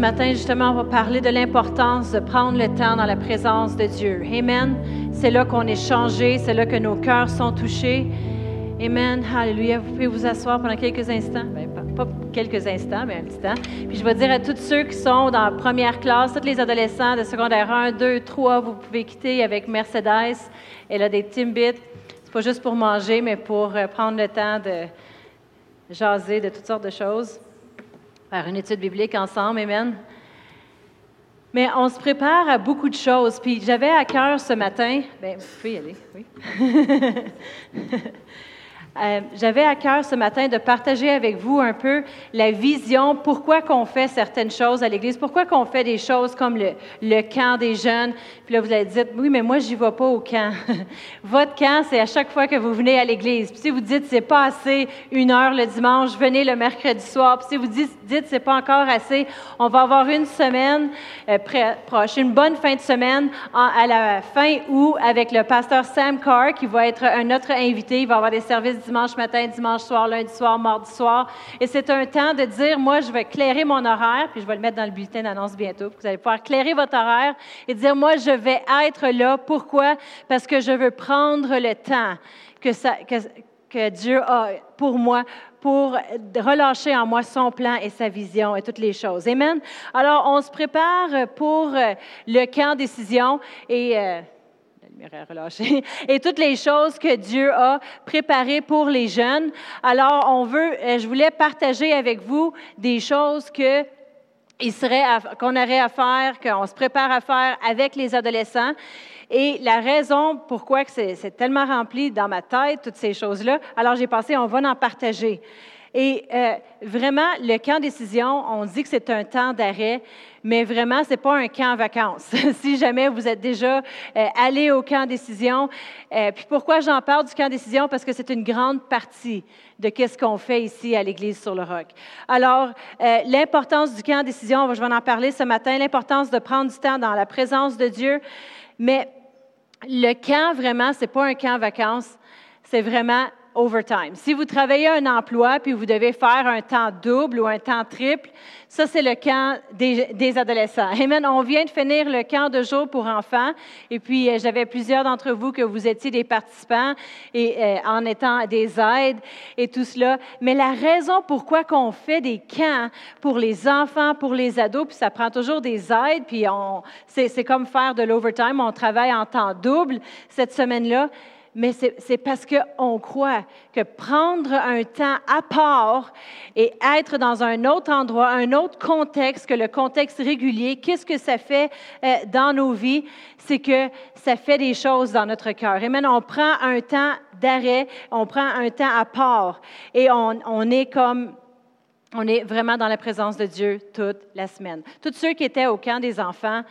ce matin, justement, on va parler de l'importance de prendre le temps dans la présence de Dieu. Amen. C'est là qu'on est changé, c'est là que nos cœurs sont touchés. Amen. Alléluia. Vous pouvez vous asseoir pendant quelques instants. Ben, pas, quelques instants, mais un petit temps. Puis je vais dire à tous ceux qui sont dans la première classe, tous les adolescents de secondaire 1, 2, 3, vous pouvez quitter avec Mercedes. Elle a des Timbits. C'est pas juste pour manger, mais pour euh, prendre le temps de jaser de toutes sortes de choses. Faire une étude biblique ensemble. Amen. Mais on se prépare à beaucoup de choses. Puis j'avais à cœur ce matin, bien, vous pouvez y aller, oui. Euh, j'avais à cœur ce matin de partager avec vous un peu la vision, pourquoi qu'on fait certaines choses à l'Église, pourquoi qu'on fait des choses comme le, camp des jeunes. Puis là, vous allez dire, oui, mais moi, j'y vais pas au camp. Votre camp, c'est à chaque fois que vous venez à l'Église. Puis si vous dites, c'est pas assez une heure le dimanche, venez le mercredi soir. Puis si vous dites, dites c'est pas encore assez, on va avoir une semaine euh, proche, une bonne fin de semaine à la fin août avec le pasteur Sam Carr qui va être un autre invité. Il va avoir des services dimanche matin, dimanche soir, lundi soir, mardi soir. Et c'est un temps de dire, moi, je vais clairer mon horaire, puis je vais le mettre dans le bulletin d'annonce bientôt. Vous allez pouvoir clairer votre horaire et dire, moi, je vais être là. Pourquoi? Parce que je veux prendre le temps que, Dieu a pour moi pour relâcher en moi son plan et sa vision et toutes les choses. Amen? Alors, on se prépare pour le camp décision et euh, et toutes les choses que Dieu a préparées pour les jeunes. Alors, on veut, euh, je voulais partager avec vous des choses que qu'on aurait à faire, qu'on se prépare à faire avec les adolescents. Et la raison pourquoi c'est tellement rempli dans ma tête, toutes ces choses-là, alors j'ai pensé, on va en partager. Et euh, vraiment, le camp décision, on dit que c'est un temps d'arrêt, mais vraiment, ce n'est pas un camp vacances. si jamais vous êtes déjà euh, allé au camp décision, euh, puis pourquoi j'en parle du camp décision? Parce que c'est une grande partie de qu'est-ce qu'on fait ici à l'Église sur le Roc. Alors, l'importance du camp décision, je vais en parler ce matin, l'importance de prendre du temps dans la présence de Dieu, mais le camp, vraiment, ce n'est pas un camp vacances, c'est vraiment overtime. Si vous travaillez un emploi puis vous devez faire un temps double ou un temps triple, ça, c'est le camp des, adolescents. Amen. On vient de finir le camp de jour pour enfants. Et puis, euh, j'avais plusieurs d'entre vous que vous étiez des participants et euh, en étant des aides et tout cela. Mais la raison pourquoi qu'on fait des camps pour les enfants, pour les ados, puis ça prend toujours des aides, puis c'est comme faire de l'overtime. On travaille en temps double cette semaine-là mais c'est parce qu'on croit que prendre un temps à part et être dans un autre endroit, un autre contexte que le contexte régulier, qu'est-ce que ça fait euh, dans nos vies? C'est que ça fait des choses dans notre cœur. Et maintenant, on prend un temps d'arrêt, on prend un temps à part et on, est comme on est vraiment dans la présence de Dieu toute la semaine. Tous ceux qui étaient au camp des enfants,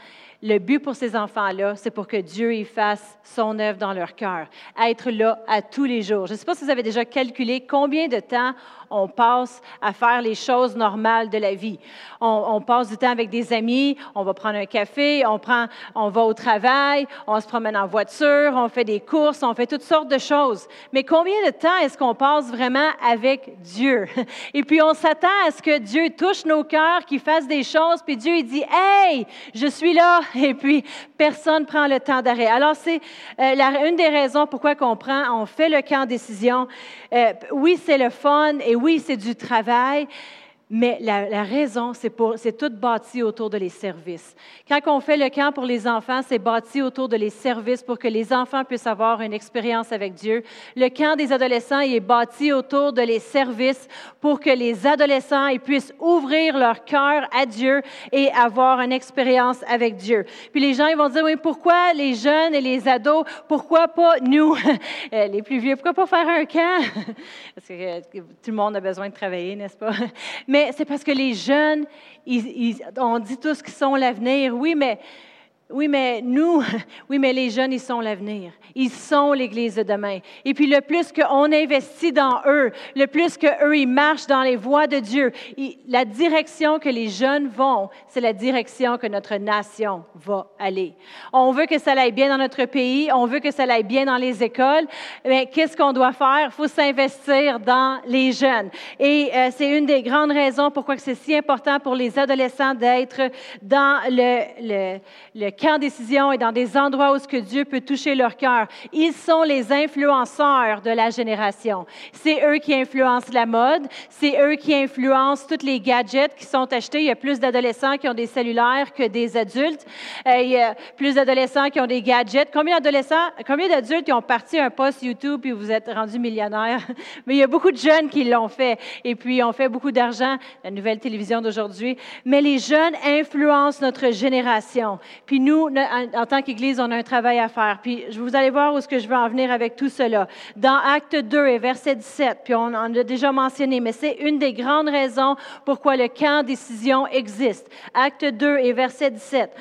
le but pour ces enfants-là, c'est pour que Dieu y fasse son œuvre dans leur cœur, être là à tous les jours. Je ne sais pas si vous avez déjà calculé combien de temps on passe à faire les choses normales de la vie. On, passe du temps avec des amis, on va prendre un café, on, prend, on va au travail, on se promène en voiture, on fait des courses, on fait toutes sortes de choses. Mais combien de temps est-ce qu'on passe vraiment avec Dieu? Et puis on s'attend à ce que Dieu touche nos cœurs, qu'il fasse des choses, puis Dieu il dit, Hey, je suis là. Et puis personne prend le temps d'arrêt. Alors c'est euh, une des raisons pourquoi on prend, on fait le camp décision. Euh, oui, c'est le fun et oui, c'est du travail, mais la, raison, c'est, pour, c'est tout bâti autour de les services. Quand on fait le camp pour les enfants, c'est bâti autour de les services pour que les enfants puissent avoir une expérience avec Dieu. Le camp des adolescents est bâti autour de les services pour que les adolescents puissent ouvrir leur cœur à Dieu et avoir une expérience avec Dieu. Puis les gens ils vont dire, oui, pourquoi les jeunes et les ados, pourquoi pas nous, euh, les plus vieux, pourquoi pas faire un camp? Parce que euh, tout le monde a besoin de travailler, n'est-ce pas? Mais c'est parce que les jeunes, on dit tous qu'ils sont l'avenir, oui, mais Oui, mais nous, oui, mais les jeunes, ils sont l'avenir. Ils sont l'Église de demain. Et puis le plus qu'on investit dans eux, le plus qu'eux, ils marchent dans les voies de Dieu, la direction que les jeunes vont, c'est la direction que notre nation va aller. On veut que ça aille bien dans notre pays, on veut que ça aille bien dans les écoles, mais qu'est-ce qu'on doit faire? Il faut s'investir dans les jeunes. Et euh, c'est une des grandes raisons pourquoi c'est si important pour les adolescents d'être dans le, le, le camp décision et dans des endroits où ce que Dieu peut toucher leur cœur. Ils sont les influenceurs de la génération. C'est eux qui influencent la mode, c'est eux qui influencent tous les gadgets qui sont achetés. Il y a plus d'adolescents qui ont des cellulaires que des adultes. Euh, il y a plus d'adolescents qui ont des gadgets. Combien d'adolescents, combien d'adultes qui ont parti un post YouTube et vous êtes rendu millionnaire? Mais il y a beaucoup de jeunes qui l'ont fait et puis ont fait beaucoup d'argent. La nouvelle télévision d'aujourd'hui. Mais les jeunes influencent notre génération. Puis nous, en tant qu'Église, on a un travail à faire. Puis vous allez voir où est-ce que je veux en venir avec tout cela. Dans Acte 2 et verset 17, puis on en a déjà mentionné, mais c'est une des grandes raisons pourquoi le camp décision existe. Acte 2 et verset 17.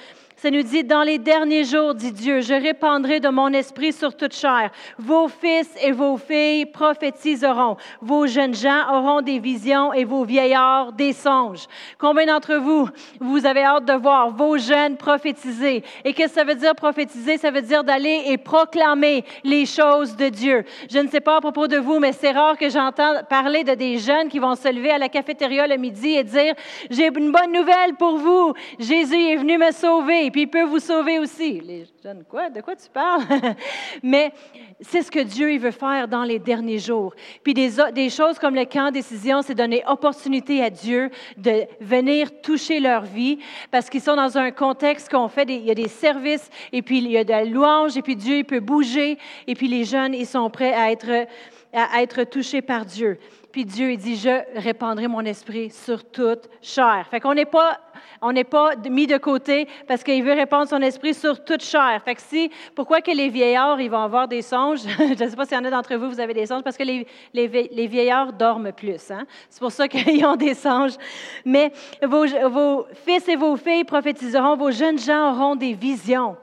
Ça nous dit, dans les derniers jours, dit Dieu, je répandrai de mon esprit sur toute chair. Vos fils et vos filles prophétiseront. Vos jeunes gens auront des visions et vos vieillards des songes. Combien d'entre vous, vous avez hâte de voir vos jeunes prophétiser? Et qu'est-ce que ça veut dire prophétiser? Ça veut dire d'aller et proclamer les choses de Dieu. Je ne sais pas à propos de vous, mais c'est rare que j'entende parler de des jeunes qui vont se lever à la cafétéria le midi et dire, j'ai une bonne nouvelle pour vous. Jésus est venu me sauver puis il peut vous sauver aussi. Les jeunes, quoi? De quoi tu parles? Mais c'est ce que Dieu il veut faire dans les derniers jours. Puis des, des choses comme le camp décision, c'est donner opportunité à Dieu de venir toucher leur vie parce qu'ils sont dans un contexte qu'on fait, il y a des services et puis il y a de la louange et puis Dieu il peut bouger et puis les jeunes, ils sont prêts à être, à être touchés par Dieu. Puis Dieu, il dit, je répandrai mon esprit sur toute chair. Fait qu'on n'est pas, on n'est pas mis de côté parce qu'il veut répandre son esprit sur toute chair. Fait que si, pourquoi que les vieillards, ils vont avoir des songes? je ne sais pas s'il y en a d'entre vous, vous avez des songes, parce que les, les, vieillards dorment plus. Hein? C'est pour ça qu'ils ont des songes. Mais vos, vos fils et vos filles prophétiseront, vos jeunes gens auront des visions.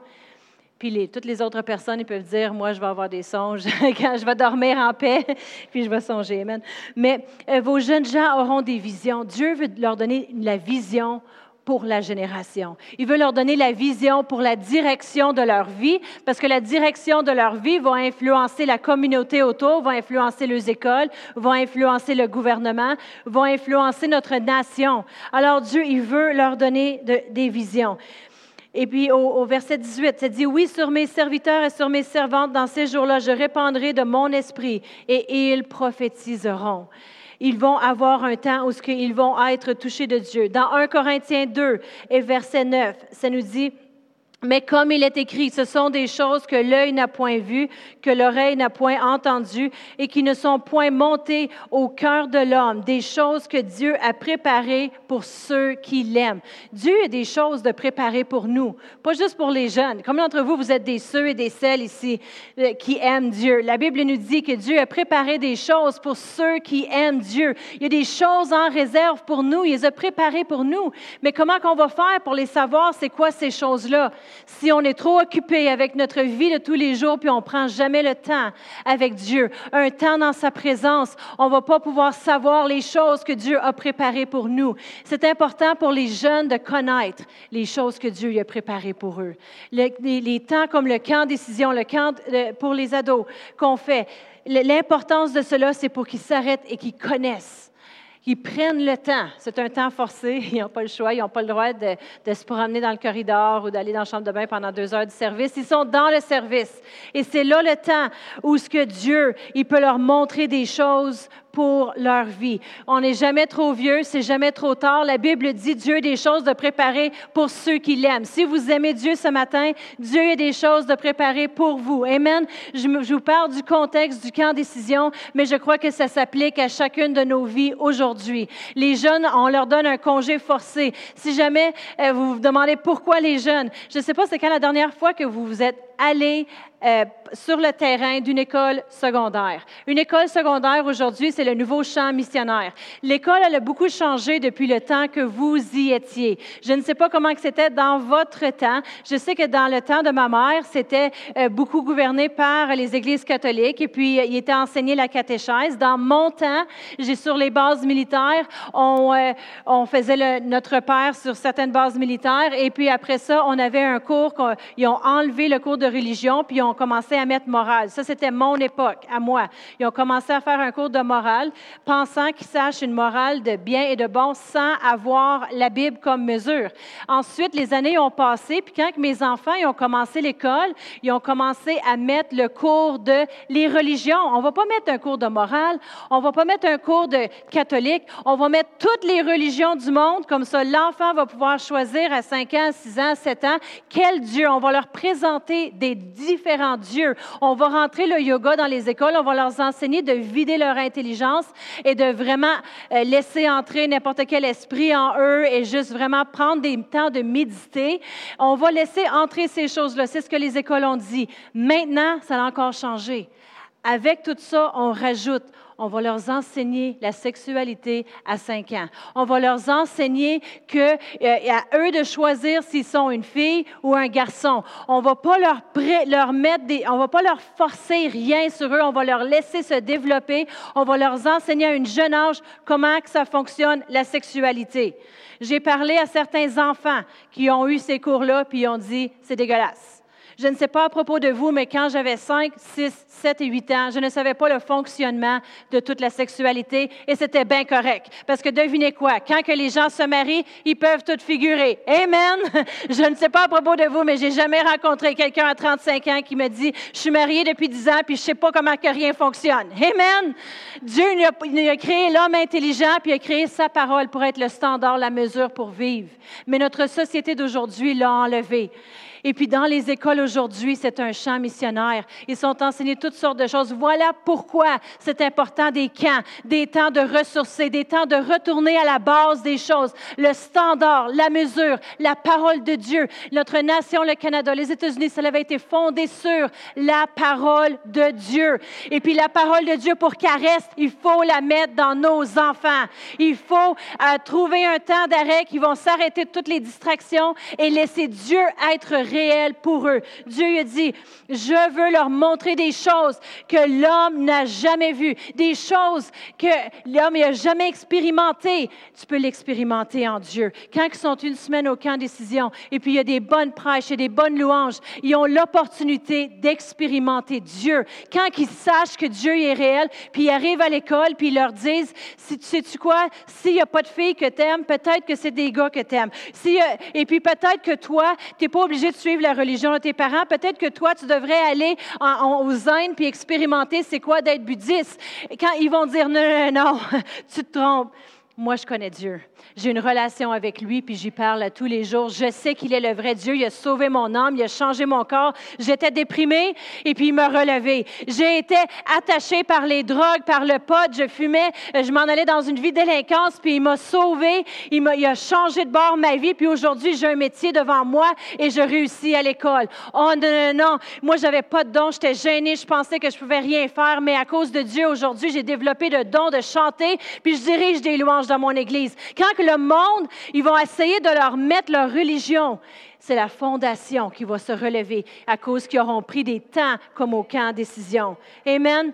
Puis toutes les autres personnes, ils peuvent dire, moi, je vais avoir des songes quand je vais dormir en paix, puis je vais songer. Amen. Mais euh, vos jeunes gens auront des visions. Dieu veut leur donner la vision pour la génération. Il veut leur donner la vision pour la direction de leur vie, parce que la direction de leur vie va influencer la communauté autour, va influencer les écoles, va influencer le gouvernement, va influencer notre nation. Alors Dieu, il veut leur donner des visions. Et puis au, verset 18, ça dit, oui, sur mes serviteurs et sur mes servantes, dans ces jours-là, je répandrai de mon esprit et ils prophétiseront. Ils vont avoir un temps où ils vont être touchés de Dieu. Dans 1 Corinthiens 2 et verset 9, ça nous dit, mais comme il est écrit, ce sont des choses que l'œil n'a point vues, que l'oreille n'a point entendues et qui ne sont point montées au cœur de l'homme, des choses que Dieu a préparées pour ceux qui l'aiment. Dieu a des choses de préparer pour nous, pas juste pour les jeunes. Comme d'entre vous, vous êtes des ceux et des celles ici euh, qui aiment Dieu? La Bible nous dit que Dieu a préparé des choses pour ceux qui aiment Dieu. Il y a des choses en réserve pour nous, il les a préparées pour nous. Mais comment qu'on va faire pour les savoir, c'est quoi ces choses-là? Si on est trop occupé avec notre vie de tous les jours, puis on prend jamais le temps avec Dieu, un temps dans sa présence, on va pas pouvoir savoir les choses que Dieu a préparées pour nous. C'est important pour les jeunes de connaître les choses que Dieu a préparées pour eux. Les temps comme le camp décision, le camp pour les ados qu'on fait, l'importance de cela, c'est pour qu'ils s'arrêtent et qu'ils connaissent qu'ils prennent le temps. C'est un temps forcé. Ils n'ont pas le choix. Ils n'ont pas le droit de, de, se promener dans le corridor ou d'aller dans la chambre de bain pendant deux heures de service. Ils sont dans le service. Et c'est là le temps où ce que Dieu, il peut leur montrer des choses pour leur vie. On n'est jamais trop vieux, c'est jamais trop tard. La Bible dit Dieu a des choses de préparer pour ceux qui l'aiment. Si vous aimez Dieu ce matin, Dieu a des choses de préparer pour vous. Amen. Je, vous parle du contexte du camp décision, mais je crois que ça s'applique à chacune de nos vies aujourd'hui. Les jeunes, on leur donne un congé forcé. Si jamais euh, vous vous demandez pourquoi les jeunes, je ne sais pas c'est quand la dernière fois que vous vous êtes aller euh, sur le terrain d'une école secondaire. Une école secondaire aujourd'hui, c'est le nouveau champ missionnaire. L'école, elle a beaucoup changé depuis le temps que vous y étiez. Je ne sais pas comment c'était dans votre temps. Je sais que dans le temps de ma mère, c'était euh, beaucoup gouverné par les églises catholiques et puis il était enseigné la catéchèse. Dans mon temps, j'ai sur les bases militaires, on, euh, on faisait notre père sur certaines bases militaires et puis après ça, on avait un cours, ils ont enlevé le cours de religion puis ont commencé à mettre morale. Ça, c'était mon époque, à moi. Ils ont commencé à faire un cours de morale, pensant qu'ils sachent une morale de bien et de bon sans avoir la Bible comme mesure. Ensuite, les années ont passé, puis quand mes enfants ils ont commencé l'école, ils ont commencé à mettre le cours de les religions. On va pas mettre un cours de morale, on va pas mettre un cours de catholique, on va mettre toutes les religions du monde, comme ça l'enfant va pouvoir choisir à 5 ans, 6 ans, 7 ans, quel Dieu? On va leur présenter des différents Dieu. On va rentrer le yoga dans les écoles, on va leur enseigner de vider leur intelligence et de vraiment euh, laisser entrer n'importe quel esprit en eux et juste vraiment prendre des temps de méditer. On va laisser entrer ces choses-là. C'est ce que les écoles ont dit. Maintenant, ça a encore changé. Avec tout ça, on rajoute, on va leur enseigner la sexualité à 5 ans. On va leur enseigner que euh, à eux de choisir s'ils sont une fille ou un garçon. On va pas leur, leur mettre des, on va pas leur forcer rien sur eux. On va leur laisser se développer. On va leur enseigner à un jeune âge comment que ça fonctionne la sexualité. J'ai parlé à certains enfants qui ont eu ces cours-là puis ils ont dit c'est dégueulasse. Je ne sais pas à propos de vous, mais quand j'avais 5, 6, 7 et 8 ans, je ne savais pas le fonctionnement de toute la sexualité et c'était bien correct. Parce que devinez quoi, quand que les gens se marient, ils peuvent tout figurer. Amen. Je ne sais pas à propos de vous, mais j'ai jamais rencontré quelqu'un à 35 ans qui me dit, je suis marié depuis 10 ans puis je sais pas comment que rien fonctionne. Amen. Dieu il a créé l'homme intelligent puis il a créé sa parole pour être le standard, la mesure pour vivre. Mais notre société d'aujourd'hui l'a enlevé. Et puis dans les écoles aujourd'hui, c'est un champ missionnaire. Ils sont enseignés toutes sortes de choses. Voilà pourquoi c'est important des camps, des temps de ressourcer, des temps de retourner à la base des choses, le standard, la mesure, la parole de Dieu. Notre nation, le Canada, les États-Unis, ça avait été fondé sur la parole de Dieu. Et puis la parole de Dieu, pour qu'elle reste, il faut la mettre dans nos enfants. Il faut euh, trouver un temps d'arrêt qui vont s'arrêter de toutes les distractions et laisser Dieu être réel pour eux. Dieu a dit, je veux leur montrer des choses que l'homme n'a jamais vues, des choses que l'homme n'a jamais expérimentées. Tu peux l'expérimenter en Dieu. Quand ils sont une semaine au camp décision, et puis il y a des bonnes prêches et des bonnes louanges, ils ont l'opportunité d'expérimenter Dieu. Quand ils sachent que Dieu est réel, puis ils arrivent à l'école, puis ils leur disent, si, sais-tu quoi, s'il n'y a pas de filles que tu aimes, peut-être que c'est des gars que tu aimes. Si, et puis peut-être que toi, tu n'es pas obligé de la religion de tes parents. Peut-être que toi, tu devrais aller aux Indes puis expérimenter c'est quoi d'être bouddhiste. Quand ils vont dire non, non, non, tu te trompes. Moi, je connais Dieu. J'ai une relation avec lui, puis j'y parle tous les jours. Je sais qu'il est le vrai Dieu. Il a sauvé mon âme, il a changé mon corps. J'étais déprimée, et puis il m'a relevé. J'ai été attachée par les drogues, par le pot. Je fumais, je m'en allais dans une vie délinquance, puis il m'a sauvée. Il, il a changé de bord ma vie, puis aujourd'hui, j'ai un métier devant moi et je réussis à l'école. Oh non, non, non. Moi, j'avais pas de don. J'étais gênée. Je pensais que je pouvais rien faire, mais à cause de Dieu, aujourd'hui, j'ai développé le don de chanter, puis je dirige des louanges dans mon Église. Quand que le monde, ils vont essayer de leur mettre leur religion, c'est la fondation qui va se relever à cause qu'ils auront pris des temps comme au camp décision. Amen.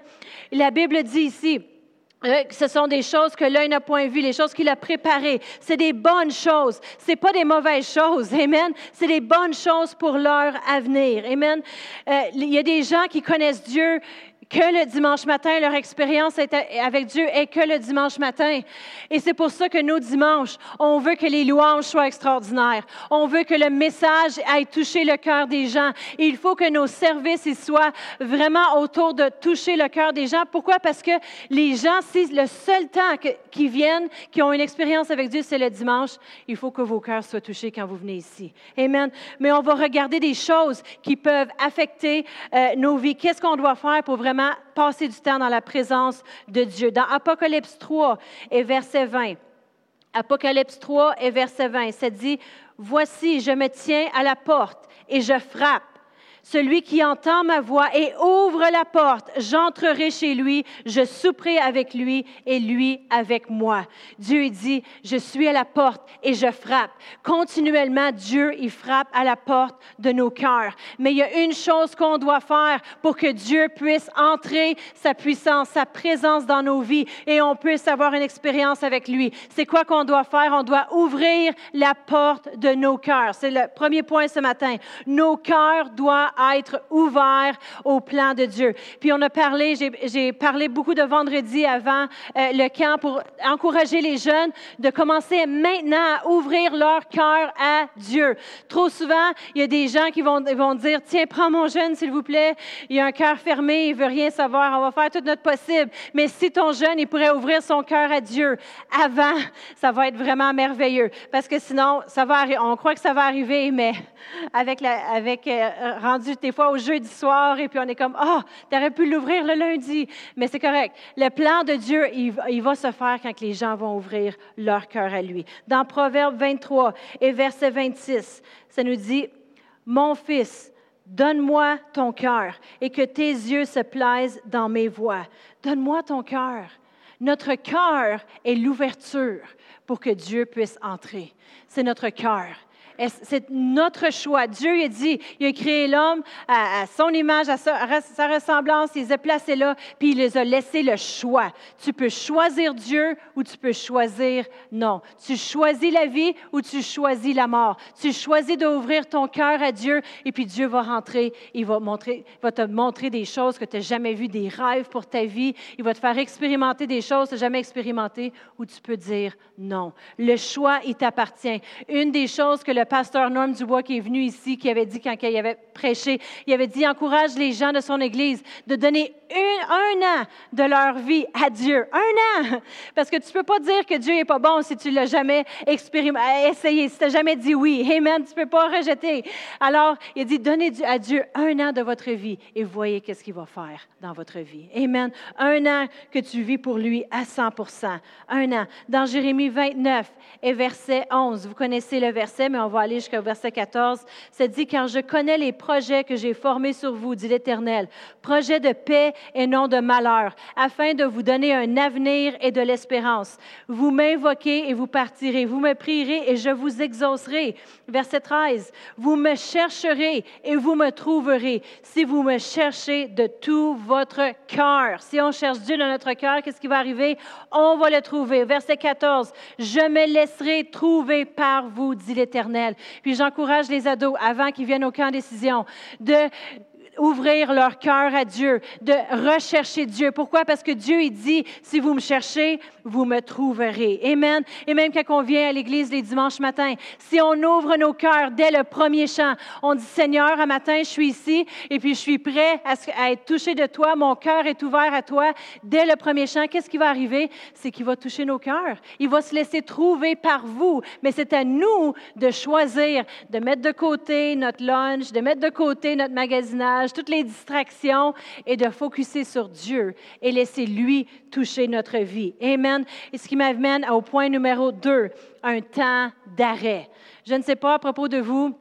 La Bible dit ici, euh, ce sont des choses que l'œil n'a point vues, les choses qu'il a préparées. C'est des bonnes choses. C'est pas des mauvaises choses. Amen. C'est des bonnes choses pour leur avenir. Amen. Euh, il y a des gens qui connaissent Dieu que le dimanche matin, leur expérience avec Dieu est que le dimanche matin. Et c'est pour ça que nos dimanches, on veut que les louanges soient extraordinaires. On veut que le message aille toucher le cœur des gens. Il faut que nos services soient vraiment autour de toucher le cœur des gens. Pourquoi? Parce que les gens, si le seul temps qu'ils viennent, qui ont une expérience avec Dieu, c'est le dimanche, il faut que vos cœurs soient touchés quand vous venez ici. Amen. Mais on va regarder des choses qui peuvent affecter euh, nos vies. Qu'est-ce qu'on doit faire pour vraiment passer du temps dans la présence de Dieu. Dans Apocalypse 3 et verset 20, Apocalypse 3 et verset 20, ça dit, Voici, je me tiens à la porte et je frappe. Celui qui entend ma voix et ouvre la porte, j'entrerai chez lui, je souperai avec lui et lui avec moi. Dieu dit, je suis à la porte et je frappe. Continuellement, Dieu, il frappe à la porte de nos cœurs. Mais il y a une chose qu'on doit faire pour que Dieu puisse entrer sa puissance, sa présence dans nos vies et on puisse avoir une expérience avec lui. C'est quoi qu'on doit faire? On doit ouvrir la porte de nos cœurs. C'est le premier point ce matin. Nos cœurs doivent être ouverts au plan de Dieu. Puis on a parlé, j'ai parlé beaucoup de vendredi avant euh, le camp pour encourager les jeunes de commencer maintenant à ouvrir leur cœur à Dieu. Trop souvent, il y a des gens qui vont, dire, tiens, prends mon jeune, s'il vous plaît. Il a un cœur fermé, il veut rien savoir. On va faire tout notre possible. Mais si ton jeune, il pourrait ouvrir son cœur à Dieu avant, ça va être vraiment merveilleux. Parce que sinon, ça va, on croit que ça va arriver, mais avec, avec euh, rendu des fois au jeudi soir, et puis on est comme, ah, oh, tu aurais pu l'ouvrir le lundi. Mais c'est correct. Le plan de Dieu, il, va se faire quand les gens vont ouvrir leur cœur à lui. Dans Proverbe 23 et verset 26, ça nous dit, mon fils, donne-moi ton cœur et que tes yeux se plaisent dans mes voies. Donne-moi ton cœur. Notre cœur est l'ouverture pour que Dieu puisse entrer. C'est notre cœur. C'est notre choix. Dieu a dit, il a créé l'homme à, son image, à sa, ressemblance, il les a placés là, puis il les a laissés le choix. Tu peux choisir Dieu ou tu peux choisir non. Tu choisis la vie ou tu choisis la mort. Tu choisis d'ouvrir ton cœur à Dieu et puis Dieu va rentrer, il va te montrer des choses que tu n'as jamais vues, des rêves pour ta vie. Il va te faire expérimenter des choses que tu n'as jamais expérimentées ou tu peux dire non. Le choix, il t'appartient. Une des choses que le pasteur Norm Dubois qui est venu ici, qui avait dit quand il avait prêché, il avait dit encourage les gens de son Église de donner un an de leur vie à Dieu. Un an! Parce que tu ne peux pas dire que Dieu n'est pas bon si tu ne l'as jamais essayé, si tu n'as jamais dit oui. Amen. Tu ne peux pas rejeter. Alors, il dit donnez à Dieu un an de votre vie et voyez qu'est-ce qu'il va faire dans votre vie. Amen. Un an que tu vis pour lui à 100 Un an. Dans Jérémie 29 et verset 11, vous connaissez le verset, mais on va aller jusqu'au verset 14. Ça dit, car je connais les projets que j'ai formés sur vous, dit l'Éternel, projets de paix et non de malheur, afin de vous donner un avenir et de l'espérance. Vous m'invoquez et vous partirez. Vous me prierez et je vous exaucerai. Verset 13. Vous me chercherez et vous me trouverez si vous me cherchez de tout votre cœur. Si on cherche Dieu dans notre cœur, qu'est-ce qui va arriver? On va le trouver. Verset 14. Je me laisserai trouver par vous, dit l'Éternel. Puis j'encourage les ados, avant qu'ils viennent au camp décision, de ouvrir leur cœur à Dieu, de rechercher Dieu. Pourquoi? Parce que Dieu, il dit, si vous me cherchez, vous me trouverez. Amen. Et même quand on vient à l'église les dimanches matins, si on ouvre nos cœurs dès le premier chant, on dit, Seigneur, un matin, je suis ici et puis je suis prêt à, être touché de toi, mon cœur est ouvert à toi. Dès le premier chant, qu'est-ce qui va arriver? C'est qu'il va toucher nos cœurs. Il va se laisser trouver par vous. Mais c'est à nous de choisir, de mettre de côté notre lunch, de mettre de côté notre magasinage, toutes les distractions et de focuser sur Dieu et laisser lui toucher notre vie. Amen. Et ce qui m'amène au point numéro deux, un temps d'arrêt. Je ne sais pas à propos de vous,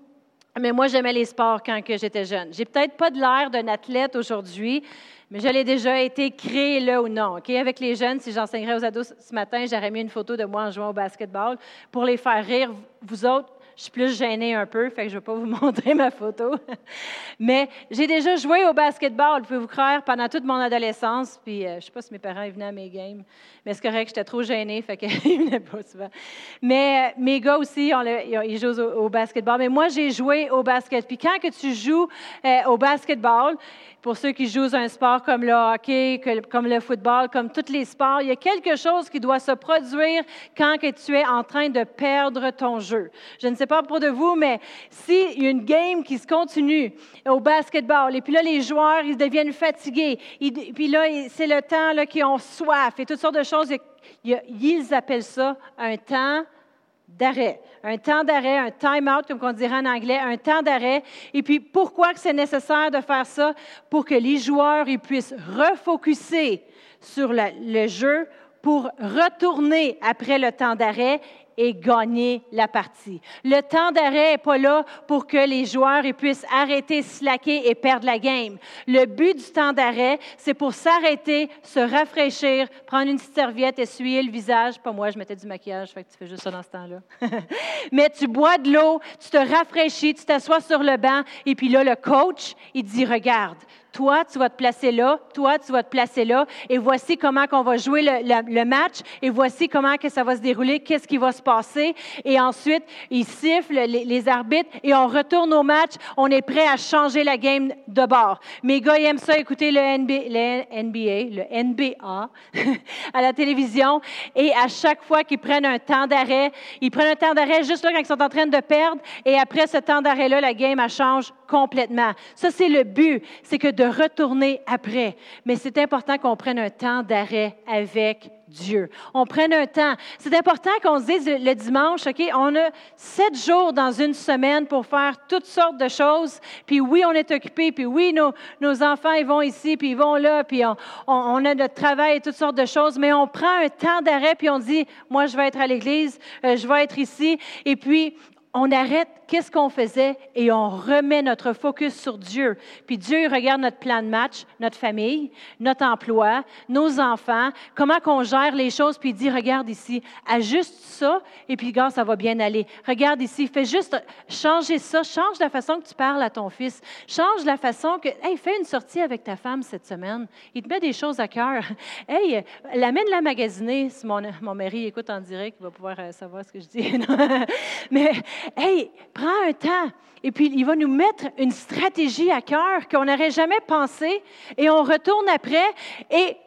mais moi, j'aimais les sports quand j'étais jeune. J'ai peut-être pas l'air d'un athlète aujourd'hui, mais je déjà été créé là ou non. Ok, Avec les jeunes, si j'enseignerais aux ados ce matin, j'aurais mis une photo de moi en jouant au basketball pour les faire rire. Vous autres, je suis plus gênée un peu, fait que je ne vais pas vous montrer ma photo. Mais j'ai déjà joué au basketball, pouvez-vous croire, pendant toute mon adolescence. Puis euh, je ne sais pas si mes parents venaient à mes games, mais c'est correct, j'étais trop gênée, fait qu'ils ne venaient pas souvent. Mais euh, mes gars aussi, ils jouent au, basketball. Mais moi, j'ai joué au basket. Puis quand que tu joues euh, au basketball, pour ceux qui jouent un sport comme le hockey, comme le football, comme tous les sports, il y a quelque chose qui doit se produire quand que tu es en train de perdre ton jeu. Sais pas pour de vous, mais s'il y a une game qui se continue au basketball, et puis là, les joueurs, ils deviennent fatigués, et puis là, c'est le temps là, qu'ils ont soif et toutes sortes de choses, ils appellent ça un temps d'arrêt. Un temps d'arrêt, un time-out, comme on dirait en anglais, un temps d'arrêt. Et puis, pourquoi c'est nécessaire de faire ça? Pour que les joueurs ils puissent refocuser sur le jeu pour retourner après le temps d'arrêt et gagner la partie. Le temps d'arrêt n'est pas là pour que les joueurs puissent arrêter, slacker et perdre la game. Le but du temps d'arrêt, c'est pour s'arrêter, se rafraîchir, prendre une petite serviette, essuyer le visage. Pas moi, je mettais du maquillage, fait que tu fais juste ça dans ce temps-là. Mais tu bois de l'eau, tu te rafraîchis, tu t'assois sur le banc, et puis là, le coach, il dit, regarde, toi, tu vas te placer là, toi, tu vas te placer là, et voici comment on va jouer le, match, et voici comment que ça va se dérouler, qu'est-ce qui va se passer. Et ensuite, ils sifflent les, arbitres, et on retourne au match, on est prêt à changer la game de bord. Mes gars, ils aiment ça, écouter le, NBA, le NBA à la télévision, et à chaque fois qu'ils prennent un temps d'arrêt, ils prennent un temps d'arrêt juste là quand ils sont en train de perdre, et après ce temps d'arrêt-là, la game, elle change complètement. Ça, c'est le but, c'est que de retourner après. Mais c'est important qu'on prenne un temps d'arrêt avec Dieu. On prenne un temps. C'est important qu'on se dise le dimanche, OK, on a sept jours dans une semaine pour faire toutes sortes de choses. Puis oui, on est occupé. Puis oui, nos, nos enfants, ils vont ici, puis ils vont là. Puis on, on, a notre travail et toutes sortes de choses. Mais on prend un temps d'arrêt, puis on dit, moi, je vais être à l'église, euh, je vais être ici. Et puis, on arrête qu'est-ce qu'on faisait et on remet notre focus sur Dieu. Puis Dieu regarde notre plan de match, notre famille, notre emploi, nos enfants, comment qu'on gère les choses, puis il dit, regarde ici, ajuste ça, et puis gars, ça va bien aller. Regarde ici, fais juste changer ça, change la façon que tu parles à ton fils, change la façon que, hey, fais une sortie avec ta femme cette semaine, il te met des choses à cœur. Hey, l'amène-la magasiner, si mon, mon mari écoute en direct, il va pouvoir euh, savoir ce que je dis. Mais, hey, prend un temps. Et puis il va nous mettre une stratégie à cœur qu'on n'aurait jamais pensé. Et on retourne après. Et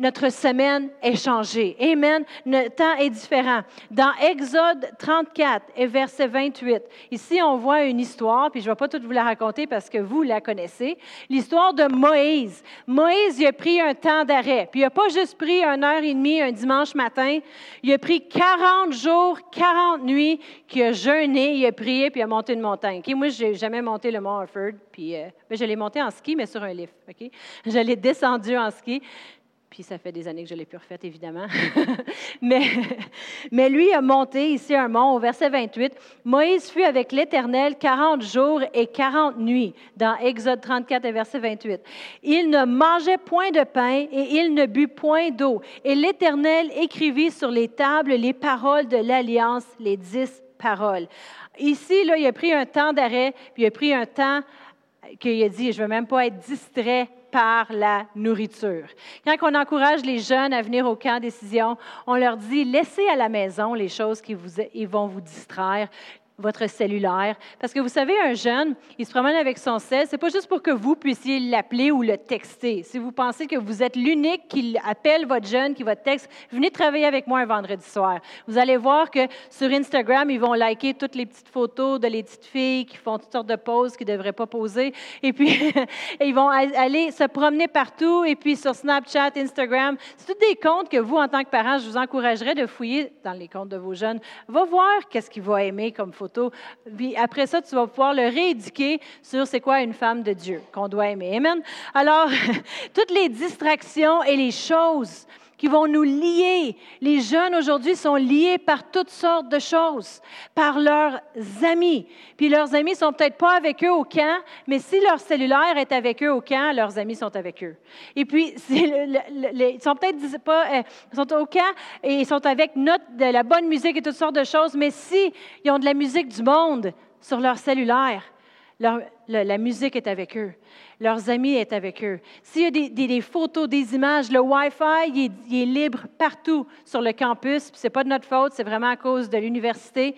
notre semaine est changée. Amen. Le temps est différent. Dans Exode 34 et verset 28, ici on voit une histoire, puis je ne vais pas tout vous la raconter parce que vous la connaissez, l'histoire de Moïse. Moïse, il a pris un temps d'arrêt, puis il n'a pas juste pris une heure et demie un dimanche matin, il a pris 40 jours, 40 nuits qu'il a jeûné, il a prié, puis il a monté une montagne. Moi, je n'ai jamais monté le mont Harford, puis euh, ben, je l'ai monté en ski, mais sur un lift. Je l'ai descendu en ski. Puis ça fait des années que je l'ai plus refaite, évidemment. mais, mais lui a monté ici un mont au verset 28. Moïse fut avec l'Éternel 40 jours et 40 nuits, dans Exode 34 et verset 28. Il ne mangeait point de pain et il ne but point d'eau. Et l'Éternel écrivit sur les tables les paroles de l'Alliance, les dix paroles. Ici, là, il a pris un temps d'arrêt, puis il a pris un temps qu'il a dit, je ne veux même pas être distrait par la nourriture. Quand on encourage les jeunes à venir au camp décision, on leur dit laissez à la maison les choses qui vont vous distraire votre cellulaire. Parce que vous savez, un jeune, il se promène avec son cell, c'est pas juste pour que vous puissiez l'appeler ou le texter. Si vous pensez que vous êtes l'unique qui appelle votre jeune, qui votre texte, venez travailler avec moi un vendredi soir. Vous allez voir que sur Instagram, ils vont liker toutes les petites photos de les petites filles qui font toutes sortes de poses qu'ils ne devraient pas poser. Et puis, ils vont aller se promener partout. Et puis, sur Snapchat, Instagram, c'est tous des comptes que vous, en tant que parents, je vous encouragerais de fouiller dans les comptes de vos jeunes. Va voir qu'est-ce qu'ils vont aimer comme photo après ça, tu vas pouvoir le rééduquer sur c'est quoi une femme de Dieu qu'on doit aimer. Amen. Alors, toutes les distractions et les choses qui vont nous lier. Les jeunes aujourd'hui sont liés par toutes sortes de choses, par leurs amis. Puis leurs amis sont peut-être pas avec eux au camp, mais si leur cellulaire est avec eux au camp, leurs amis sont avec eux. Et puis, ils sont peut-être pas, euh, sont au camp et ils sont avec notre, de la bonne musique et toutes sortes de choses, mais si ils ont de la musique du monde sur leur cellulaire, la musique est avec eux leurs amis est avec eux. S'il y a des, photos, des images, le Wi-Fi, il est, libre partout sur le campus. Ce n'est pas de notre faute, c'est vraiment à cause de l'université.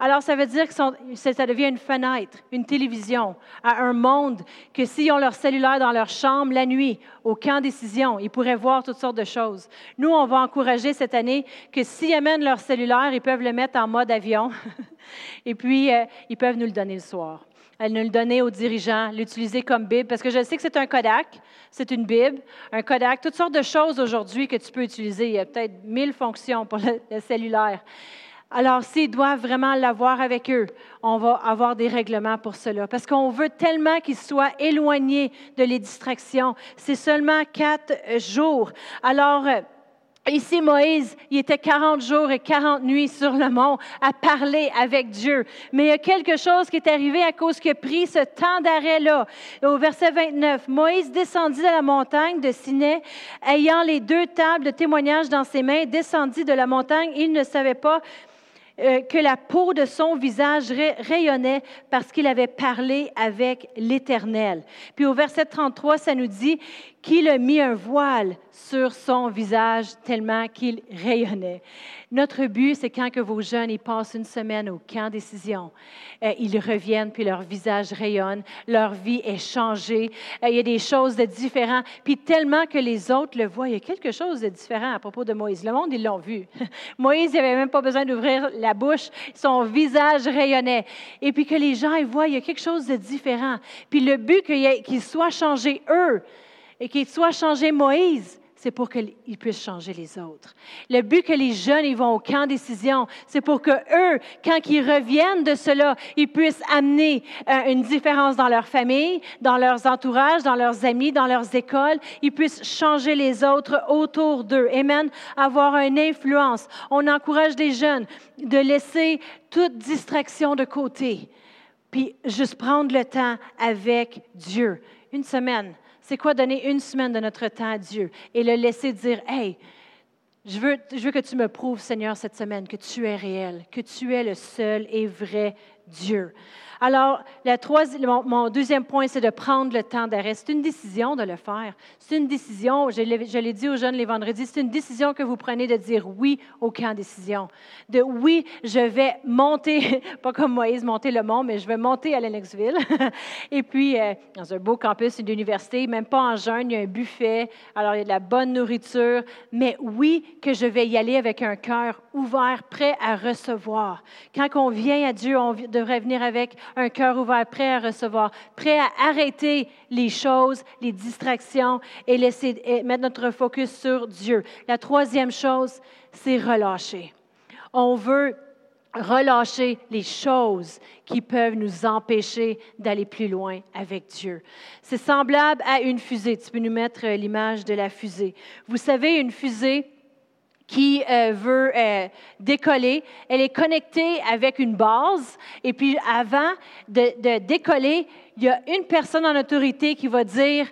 Alors, ça veut dire que ça devient une fenêtre, une télévision à un monde que s'ils ont leur cellulaire dans leur chambre la nuit, au camp décision, ils pourraient voir toutes sortes de choses. Nous, on va encourager cette année que s'ils amènent leur cellulaire, ils peuvent le mettre en mode avion et puis euh, ils peuvent nous le donner le soir elle nous le donnait aux dirigeants, l'utiliser comme Bible, parce que je sais que c'est un Kodak, c'est une Bible, un Kodak, toutes sortes de choses aujourd'hui que tu peux utiliser. Il y a peut-être mille fonctions pour le, cellulaire. Alors, s'ils doivent vraiment l'avoir avec eux, on va avoir des règlements pour cela. Parce qu'on veut tellement qu'ils soient éloignés de les distractions. C'est seulement quatre jours. Alors, euh, Ici, Moïse, il était 40 jours et 40 nuits sur le mont à parler avec Dieu. Mais il y a quelque chose qui est arrivé à cause qu'il a pris ce temps d'arrêt-là. Au verset 29, Moïse descendit de la montagne de Siné, ayant les deux tables de témoignage dans ses mains, descendit de la montagne. Il ne savait pas euh, que la peau de son visage rayonnait parce qu'il avait parlé avec l'Éternel. Puis au verset 33, ça nous dit qu'il a mis un voile sur son visage tellement qu'il rayonnait. Notre but, c'est quand que vos jeunes ils passent une semaine au camp décision, euh, ils reviennent puis leur visage rayonne, leur vie est changée, euh, il y a des choses de différentes, puis tellement que les autres le voient, il y a quelque chose de différent à propos de Moïse. Le monde, ils l'ont vu. Moïse, il n'avait même pas besoin d'ouvrir la bouche, son visage rayonnait. Et puis que les gens ils voient, il y a quelque chose de différent. Puis le but qu'ils soient changés eux et qu'ils soient changés Moïse, c'est pour qu'ils puissent changer les autres. Le but que les jeunes ils vont au camp décision, c'est pour que eux, quand ils reviennent de cela, ils puissent amener euh, une différence dans leur famille, dans leurs entourages, dans leurs amis, dans leurs écoles. Ils puissent changer les autres autour d'eux. Amen. Avoir une influence. On encourage les jeunes de laisser toute distraction de côté, puis juste prendre le temps avec Dieu. Une semaine c'est quoi donner une semaine de notre temps à Dieu et le laisser dire, hey, je veux, je veux que tu me prouves, Seigneur, cette semaine que tu es réel, que tu es le seul et vrai Dieu. Alors, mon, deuxième point, c'est de prendre le temps d'arrêt. C'est une décision de le faire. C'est une décision, je l'ai dit aux jeunes les vendredis, c'est une décision que vous prenez de dire oui au camp décision. De oui, je vais monter, pas comme Moïse, monter le mont, mais je vais monter à Lennoxville. Et puis, euh, dans un beau campus, une université, même pas en jeûne, il y a un buffet, alors il y a de la bonne nourriture, mais oui, que je vais y aller avec un cœur ouvert, prêt à recevoir. Quand on vient à Dieu, on devrait venir avec un cœur ouvert, prêt à recevoir, prêt à arrêter les choses, les distractions et laisser mettre notre focus sur Dieu. La troisième chose, c'est relâcher. On veut relâcher les choses qui peuvent nous empêcher d'aller plus loin avec Dieu. C'est semblable à une fusée. Tu peux nous mettre l'image de la fusée. Vous savez, une fusée, qui euh, veut euh, décoller. Elle est connectée avec une base. Et puis, avant de, décoller, il y a une personne en autorité qui va dire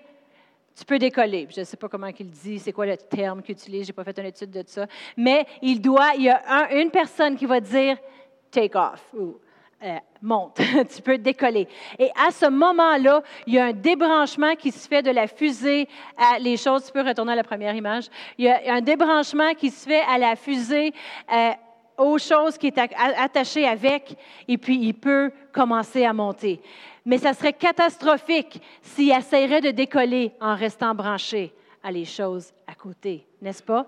tu peux décoller. Je ne sais pas comment il dit, c'est quoi le terme qu'il utilise, je n'ai pas fait une étude de ça. Mais il doit, il y a une personne qui va dire take off euh, monte, tu peux décoller. Et à ce moment-là, il y a un débranchement qui se fait de la fusée à les choses. Tu peux retourner à la première image. Il y a un débranchement qui se fait à la fusée. Euh, aux choses qui est attachées avec, et puis il peut commencer à monter. Mais ça serait catastrophique s'il essaierait de décoller en restant branché à les choses à côté, n'est-ce pas?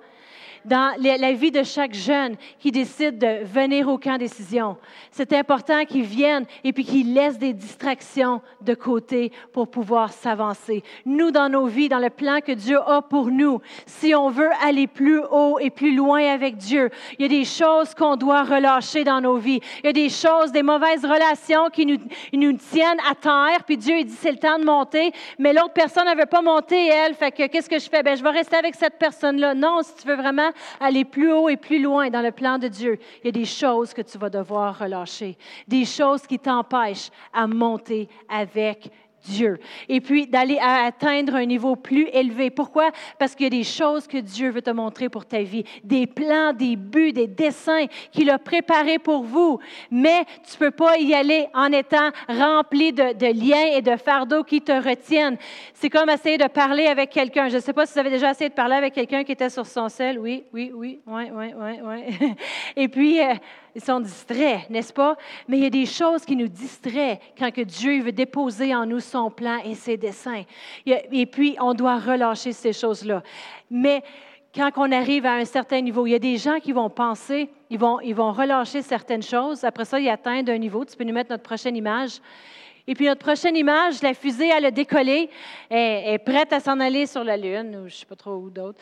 Dans la vie de chaque jeune qui décide de venir au camp décision. C'est important qu'ils viennent et puis qu'ils laissent des distractions de côté pour pouvoir s'avancer. Nous, dans nos vies, dans le plan que Dieu a pour nous, si on veut aller plus haut et plus loin avec Dieu, il y a des choses qu'on doit relâcher dans nos vies. Il y a des choses, des mauvaises relations qui nous, tiennent à terre, puis Dieu il dit c'est le temps de monter, mais l'autre personne ne veut pas monter, elle, fait que qu'est-ce que je fais? Ben, je vais rester avec cette personne-là. Non, si tu veux vraiment aller plus haut et plus loin dans le plan de Dieu, il y a des choses que tu vas devoir relâcher, des choses qui t'empêchent à monter avec Dieu. Et puis d'aller atteindre un niveau plus élevé. Pourquoi? Parce qu'il y a des choses que Dieu veut te montrer pour ta vie, des plans, des buts, des dessins qu'il a préparés pour vous. Mais tu ne peux pas y aller en étant rempli de, liens et de fardeaux qui te retiennent. C'est comme essayer de parler avec quelqu'un. Je ne sais pas si vous avez déjà essayé de parler avec quelqu'un qui était sur son sel. Oui, oui, oui, oui, oui, oui, oui. Et puis, euh, ils sont distraits, n'est-ce pas? Mais il y a des choses qui nous distraient quand que Dieu veut déposer en nous son plan et ses desseins. Et puis, on doit relâcher ces choses-là. Mais quand on arrive à un certain niveau, il y a des gens qui vont penser, ils vont, ils vont relâcher certaines choses. Après ça, ils atteignent un niveau. Tu peux nous mettre notre prochaine image. Et puis notre prochaine image, la fusée, elle a décollé, elle est prête à s'en aller sur la Lune, ou je ne sais pas trop où d'autre.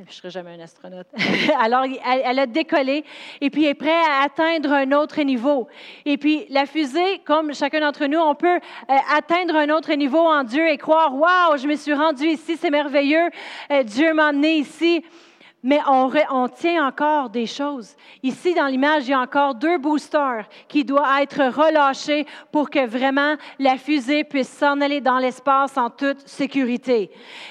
Je ne serai jamais un astronaute. Alors, elle, a décollé et puis est prête à atteindre un autre niveau. Et puis, la fusée, comme chacun d'entre nous, on peut euh, atteindre un autre niveau en Dieu et croire, waouh, je me suis rendu ici, c'est merveilleux, euh, Dieu m'a amené ici. Mais on, tient encore des choses. Ici, dans l'image, il y a encore deux boosters qui doivent être relâchés pour que vraiment la fusée puisse s'en aller dans l'espace en toute sécurité.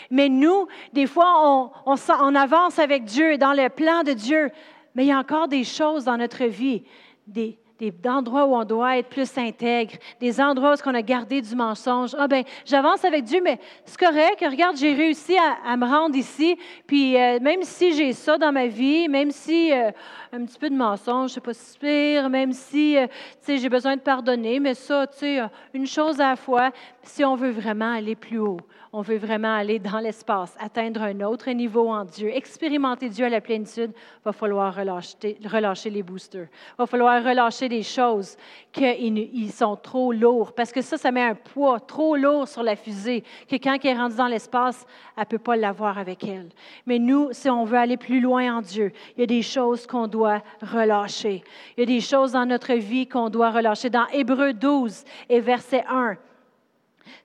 Mais nous, des fois, on, avance avec Dieu, dans le plan de Dieu, mais il y a encore des choses dans notre vie, des, des endroits où on doit être plus intègre, des endroits où on a gardé du mensonge. Ah ben, j'avance avec Dieu, mais c'est correct. Regarde, j'ai réussi à, me rendre ici. Puis euh, même si j'ai ça dans ma vie, même si euh, un petit peu de mensonge, c'est pas si pire, même si, euh, j'ai besoin de pardonner, mais ça, tu sais, une chose à la fois. Si on veut vraiment aller plus haut, on veut vraiment aller dans l'espace, atteindre un autre niveau en Dieu, expérimenter Dieu à la plénitude, il va falloir relâcher, les boosters. Il va falloir relâcher des choses qui sont trop lourds, parce que ça, ça met un poids trop lourd sur la fusée, que quand elle est rendue dans l'espace, elle ne peut pas l'avoir avec elle. Mais nous, si on veut aller plus loin en Dieu, il y a des choses qu'on doit relâcher. Il y a des choses dans notre vie qu'on doit relâcher. Dans Hébreu 12 et verset 1,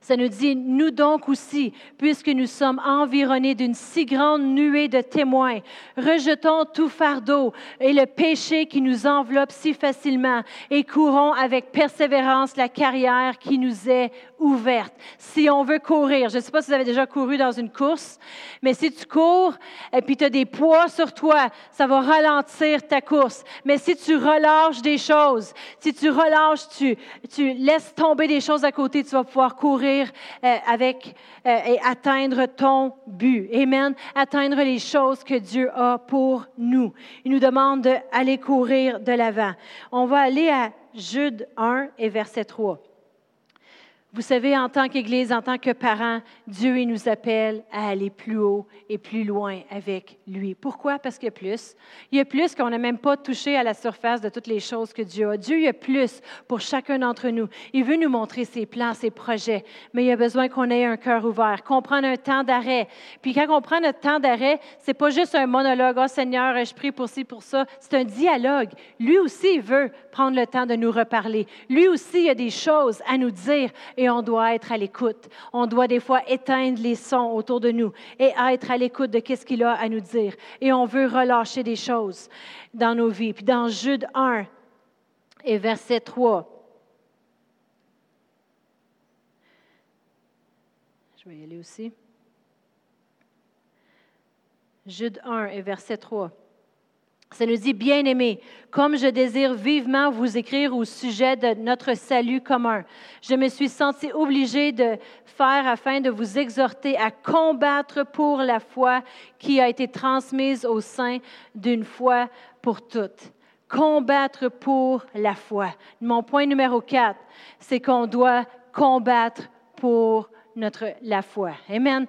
ça nous dit, nous donc aussi, puisque nous sommes environnés d'une si grande nuée de témoins, rejetons tout fardeau et le péché qui nous enveloppe si facilement et courons avec persévérance la carrière qui nous est ouverte. Si on veut courir, je ne sais pas si vous avez déjà couru dans une course, mais si tu cours et puis tu as des poids sur toi, ça va ralentir ta course. Mais si tu relâches des choses, si tu relâches, tu, tu laisses tomber des choses à côté, tu vas pouvoir courir euh, avec euh, et atteindre ton but. Amen. Atteindre les choses que Dieu a pour nous. Il nous demande d'aller courir de l'avant. On va aller à Jude 1 et verset 3. Vous savez, en tant qu'Église, en tant que parents, Dieu il nous appelle à aller plus haut et plus loin avec lui. Pourquoi? Parce qu'il y a plus. Il y a plus qu'on n'a même pas touché à la surface de toutes les choses que Dieu a. Dieu, il y a plus pour chacun d'entre nous. Il veut nous montrer ses plans, ses projets, mais il a besoin qu'on ait un cœur ouvert, qu'on prenne un temps d'arrêt. Puis quand on prend notre temps d'arrêt, c'est pas juste un monologue, oh Seigneur, je prie pour ci, pour ça. C'est un dialogue. Lui aussi, il veut prendre le temps de nous reparler. Lui aussi, il a des choses à nous dire on doit être à l'écoute. On doit des fois éteindre les sons autour de nous et être à l'écoute de ce qu'il a à nous dire. Et on veut relâcher des choses dans nos vies. Puis dans Jude 1 et verset 3, je vais y aller aussi. Jude 1 et verset 3. Ça nous dit, bien aimé, comme je désire vivement vous écrire au sujet de notre salut commun, je me suis senti obligé de faire afin de vous exhorter à combattre pour la foi qui a été transmise au sein d'une foi pour toutes. Combattre pour la foi. Mon point numéro 4, c'est qu'on doit combattre pour notre, la foi. Amen.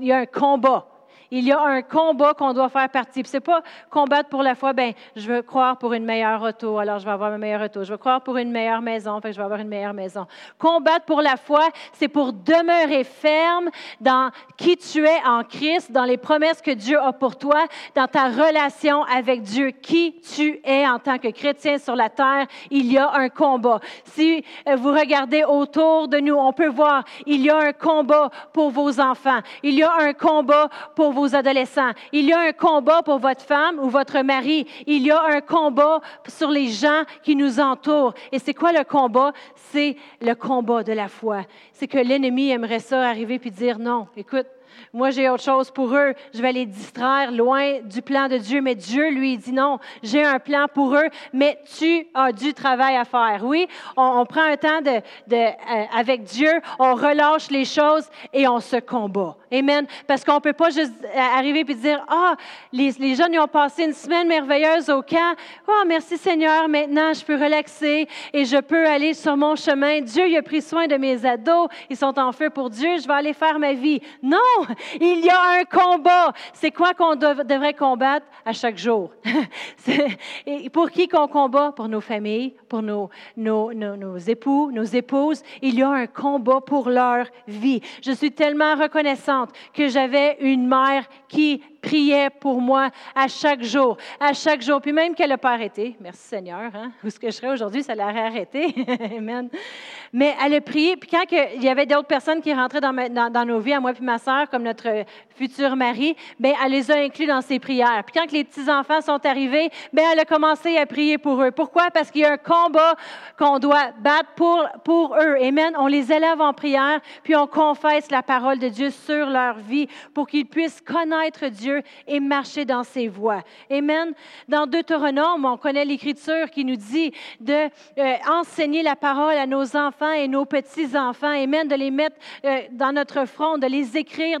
il y a un combat. Il y a un combat qu'on doit faire partie. Ce n'est pas combattre pour la foi, ben je veux croire pour une meilleure auto, alors je vais avoir une meilleure auto. Je veux croire pour une meilleure maison, fait je vais avoir une meilleure maison. Combattre pour la foi, c'est pour demeurer ferme dans qui tu es en Christ, dans les promesses que Dieu a pour toi, dans ta relation avec Dieu, qui tu es en tant que chrétien sur la terre. Il y a un combat. Si euh, vous regardez autour de nous, on peut voir, il y a un combat pour vos enfants. Il y a un combat pour vos adolescents. Il y a un combat pour votre femme ou votre mari. Il y a un combat sur les gens qui nous entourent. Et c'est quoi le combat? C'est le combat de la foi. C'est que l'ennemi aimerait ça arriver puis dire non, écoute, moi, j'ai autre chose pour eux. Je vais les distraire loin du plan de Dieu. Mais Dieu lui dit non, j'ai un plan pour eux, mais tu as du travail à faire. Oui, on, prend un temps de, euh, avec Dieu, on relâche les choses et on se combat. Amen. Parce qu'on ne peut pas juste euh, arriver et dire, ah, les, jeunes ont passé une semaine merveilleuse au camp. Oh, merci Seigneur, maintenant je peux relaxer et je peux aller sur mon chemin. Dieu il a pris soin de mes ados. Ils sont en feu pour Dieu. Je vais aller faire ma vie. Non, il y a un combat. C'est quoi qu'on devrait combattre à chaque jour? et pour qui qu'on combat? Pour nos familles, pour nos, nos, nos, nos époux, nos épouses. Il y a un combat pour leur vie. Je suis tellement reconnaissante que j'avais une mère qui priait pour moi à chaque jour, à chaque jour. Puis même qu'elle n'a pas arrêté, merci Seigneur, hein? où ce que je serais aujourd'hui, ça l'aurait arrêté. Amen. Mais elle a prié, puis quand il y avait d'autres personnes qui rentraient dans, nos vies, à moi puis ma soeur, comme notre futur mari, bien, elle les a inclus dans ses prières. Puis quand les petits-enfants sont arrivés, bien, elle a commencé à prier pour eux. Pourquoi? Parce qu'il y a un combat qu'on doit battre pour, pour eux. Amen. On les élève en prière, puis on confesse la parole de Dieu sur leur vie pour qu'ils puissent connaître Dieu et marcher dans ses voies. Amen. Dans Deutéronome, on connaît l'Écriture qui nous dit de euh, enseigner la parole à nos enfants et nos petits-enfants. Amen. De les mettre euh, dans notre front, de les écrire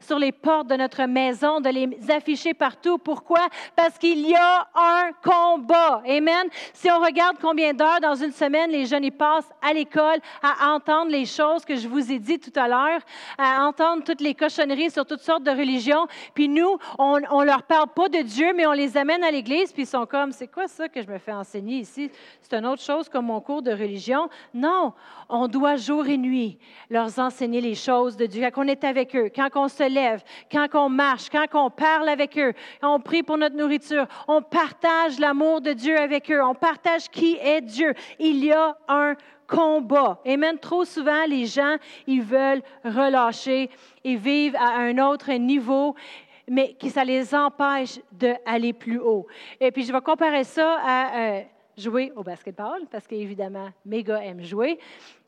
sur les portes de notre maison, de les afficher partout. Pourquoi? Parce qu'il y a un combat. Amen. Si on regarde combien d'heures dans une semaine les jeunes y passent à l'école à entendre les choses que je vous ai dit tout à l'heure, à entendre toutes les cochonneries sur toutes sortes de religions, puis nous, on, on leur parle pas de Dieu, mais on les amène à l'église, puis ils sont comme, c'est quoi ça que je me fais enseigner ici? C'est une autre chose comme mon cours de religion. Non, on doit jour et nuit leur enseigner les choses de Dieu. Quand on est avec eux, quand on se lève, quand on marche, quand on parle avec eux, on prie pour notre nourriture, on partage l'amour de Dieu avec eux, on partage qui est Dieu. Il y a un combat. Et même trop souvent, les gens, ils veulent relâcher et vivre à un autre niveau mais que ça les empêche d'aller plus haut. Et puis, je vais comparer ça à euh, jouer au basketball, parce qu'évidemment, mes gars aiment jouer.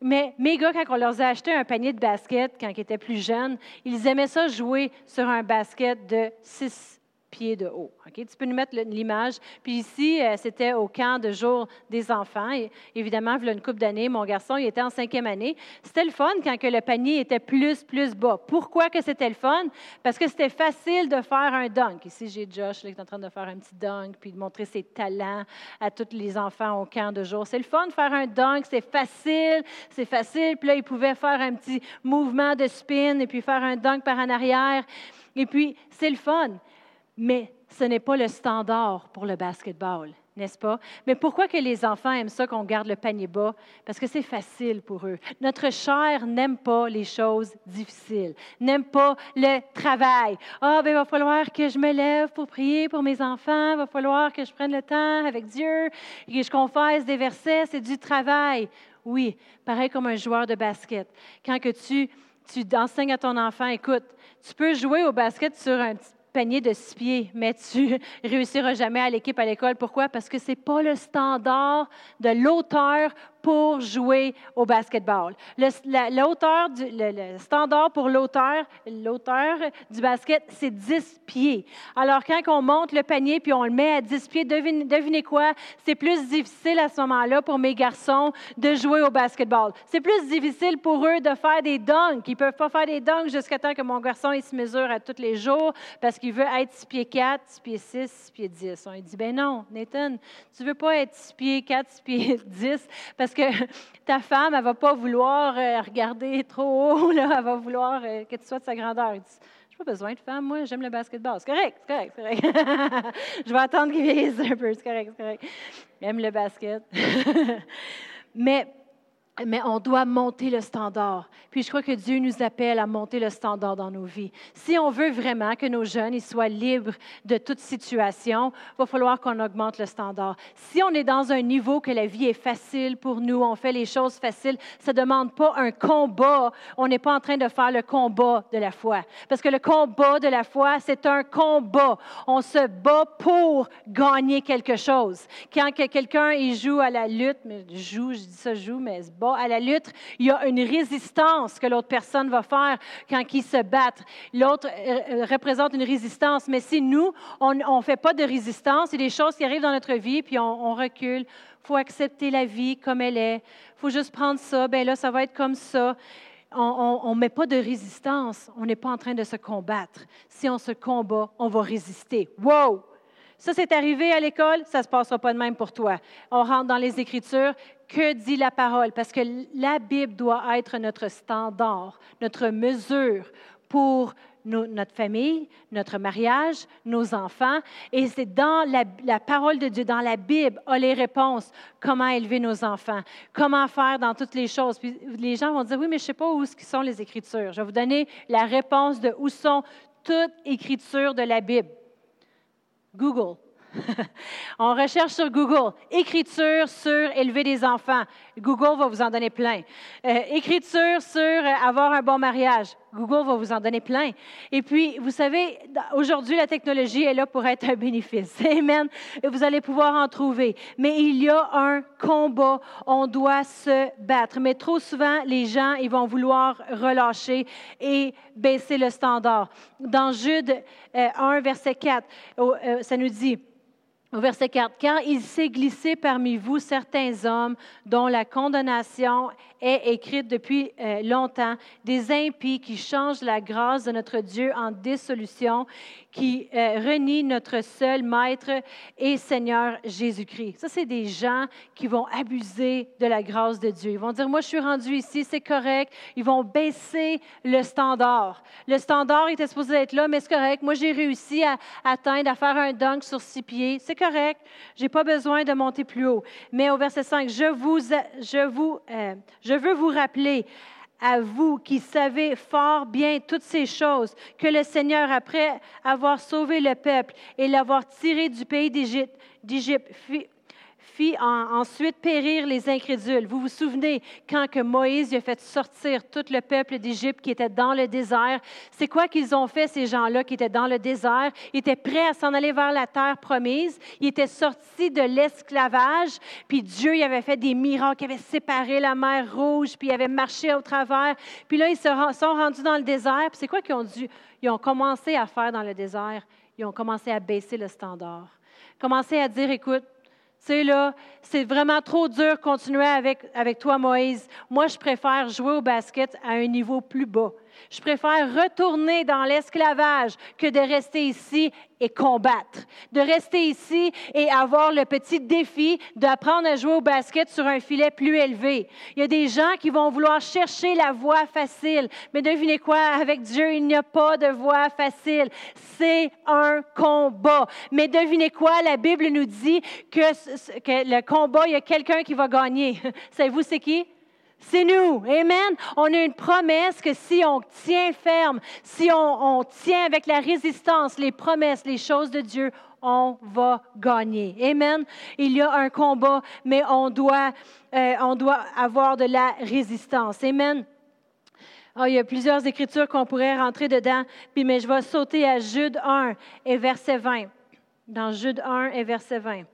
Mais mes gars, quand on leur a acheté un panier de basket quand ils étaient plus jeunes, ils aimaient ça jouer sur un basket de 6 pieds de haut. Tu peux nous mettre l'image. Puis ici, euh, c'était au camp de jour des enfants. Et évidemment, il y a une couple d'années, mon garçon, il était en cinquième année. C'était le fun quand le panier était plus, plus bas. Pourquoi que c'était le fun? Parce que c'était facile de faire un dunk. Ici, j'ai Josh qui est en train de faire un petit dunk, puis de montrer ses talents à tous les enfants au camp de jour. C'est le fun de faire un dunk, c'est facile, c'est facile. Puis là, il pouvait faire un petit mouvement de spin et puis faire un dunk par en arrière. Et puis, c'est le fun. Mais ce n'est pas le standard pour le basketball, n'est-ce pas? Mais pourquoi que les enfants aiment ça qu'on garde le panier bas? Parce que c'est facile pour eux. Notre chair n'aime pas les choses difficiles, n'aime pas le travail. Ah, ben, il va falloir que je me lève pour prier pour mes enfants, il va falloir que je prenne le temps avec Dieu et que je confesse des versets, c'est du travail. Oui, pareil comme un joueur de basket. Quand que tu, tu enseignes à ton enfant, écoute, tu peux jouer au basket sur un petit panier de six pieds, mais tu réussiras jamais à l'équipe à l'école. Pourquoi? Parce que ce n'est pas le standard de l'auteur pour jouer au basketball. L'auteur le, standard pour l'auteur, l'auteur du basket, c'est 10 pieds. Alors, quand on monte le panier puis on le met à 10 pieds, devinez, quoi? C'est plus difficile à ce moment-là pour mes garçons de jouer au basketball. C'est plus difficile pour eux de faire des dunks. Ils ne peuvent pas faire des dunks jusqu'à temps que mon garçon il se mesure à tous les jours parce qu'il veut être 6 pieds 4, 6 pieds 6, 6 pieds 10. On lui dit, ben non, Nathan, tu ne veux pas être 6 pieds 4, 6 pieds 10 parce que ta femme, elle ne va pas vouloir euh, regarder trop haut, là, elle va vouloir euh, que tu sois de sa grandeur. Je n'ai pas besoin de femme, moi, j'aime le basketball. C'est correct, c'est correct, c'est correct. je vais attendre qu'il vieillisse un peu, c'est correct, c'est correct. J'aime le basket. Mais mais on doit monter le standard. Puis je crois que Dieu nous appelle à monter le standard dans nos vies. Si on veut vraiment que nos jeunes ils soient libres de toute situation, il va falloir qu'on augmente le standard. Si on est dans un niveau que la vie est facile pour nous, on fait les choses faciles, ça ne demande pas un combat. On n'est pas en train de faire le combat de la foi. Parce que le combat de la foi, c'est un combat. On se bat pour gagner quelque chose. Quand quelqu'un joue à la lutte, mais joue, je dis ça joue, mais se à la lutte, il y a une résistance que l'autre personne va faire quand ils se battent. L'autre euh, euh, représente une résistance, mais si nous, on ne fait pas de résistance, il y a des choses qui arrivent dans notre vie, puis on, recule. Il faut accepter la vie comme elle est. Il faut juste prendre ça, ben là, ça va être comme ça. On ne met pas de résistance. On n'est pas en train de se combattre. Si on se combat, on va résister. Wow! Ça, c'est arrivé à l'école, ça ne se passera pas de même pour toi. On rentre dans les Écritures. Que dit la parole? Parce que la Bible doit être notre standard, notre mesure pour notre famille, notre mariage, nos enfants. Et c'est dans la, parole de Dieu, dans la Bible, a les réponses. Comment élever nos enfants, comment faire dans toutes les choses? Puis les gens vont dire, oui, mais je ne sais pas où sont les Écritures. Je vais vous donner la réponse de où sont toute écriture de la Bible. Google. On recherche sur Google. Écriture sur élever des enfants. Google va vous en donner plein. Euh, écriture sur euh, avoir un bon mariage. Google va vous en donner plein. Et puis, vous savez, aujourd'hui, la technologie est là pour être un bénéfice. Amen. Vous allez pouvoir en trouver. Mais il y a un combat. On doit se battre. Mais trop souvent, les gens, ils vont vouloir relâcher et baisser le standard. Dans Jude 1, euh, verset 4, ça nous dit, au verset 4, car il s'est glissé parmi vous certains hommes dont la condamnation est écrite depuis euh, longtemps, des impies qui changent la grâce de notre Dieu en dissolution, qui euh, renient notre seul Maître et Seigneur Jésus-Christ. Ça, c'est des gens qui vont abuser de la grâce de Dieu. Ils vont dire, moi, je suis rendu ici, c'est correct. Ils vont baisser le standard. Le standard était supposé être là, mais c'est correct. Moi, j'ai réussi à atteindre, à faire un dunk sur six pieds. Correct. J'ai pas besoin de monter plus haut. Mais au verset 5, je vous, je vous, euh, je veux vous rappeler à vous qui savez fort bien toutes ces choses, que le Seigneur, après avoir sauvé le peuple et l'avoir tiré du pays d'Égypte, fit ensuite périr les incrédules. Vous vous souvenez quand que Moïse a fait sortir tout le peuple d'Égypte qui était dans le désert? C'est quoi qu'ils ont fait, ces gens-là qui étaient dans le désert? Ils étaient prêts à s'en aller vers la terre promise. Ils étaient sortis de l'esclavage, puis Dieu y avait fait des miracles, il avait séparé la mer rouge, puis il avait marché au travers. Puis là, ils se sont rendus dans le désert. Puis c'est quoi qu'ils ont dû? Ils ont commencé à faire dans le désert? Ils ont commencé à baisser le standard. Commencé à dire, écoute, c'est là, c'est vraiment trop dur continuer avec, avec toi, Moïse. Moi, je préfère jouer au basket à un niveau plus bas. Je préfère retourner dans l'esclavage que de rester ici et combattre. De rester ici et avoir le petit défi d'apprendre à jouer au basket sur un filet plus élevé. Il y a des gens qui vont vouloir chercher la voie facile. Mais devinez quoi? Avec Dieu, il n'y a pas de voie facile. C'est un combat. Mais devinez quoi? La Bible nous dit que, que le combat, il y a quelqu'un qui va gagner. Savez-vous c'est qui? C'est nous. Amen. On a une promesse que si on tient ferme, si on, tient avec la résistance, les promesses, les choses de Dieu, on va gagner. Amen. Il y a un combat, mais on doit, euh, on doit avoir de la résistance. Amen. Ah, il y a plusieurs écritures qu'on pourrait rentrer dedans, puis, mais je vais sauter à Jude 1 et verset 20. Dans Jude 1 et verset 20.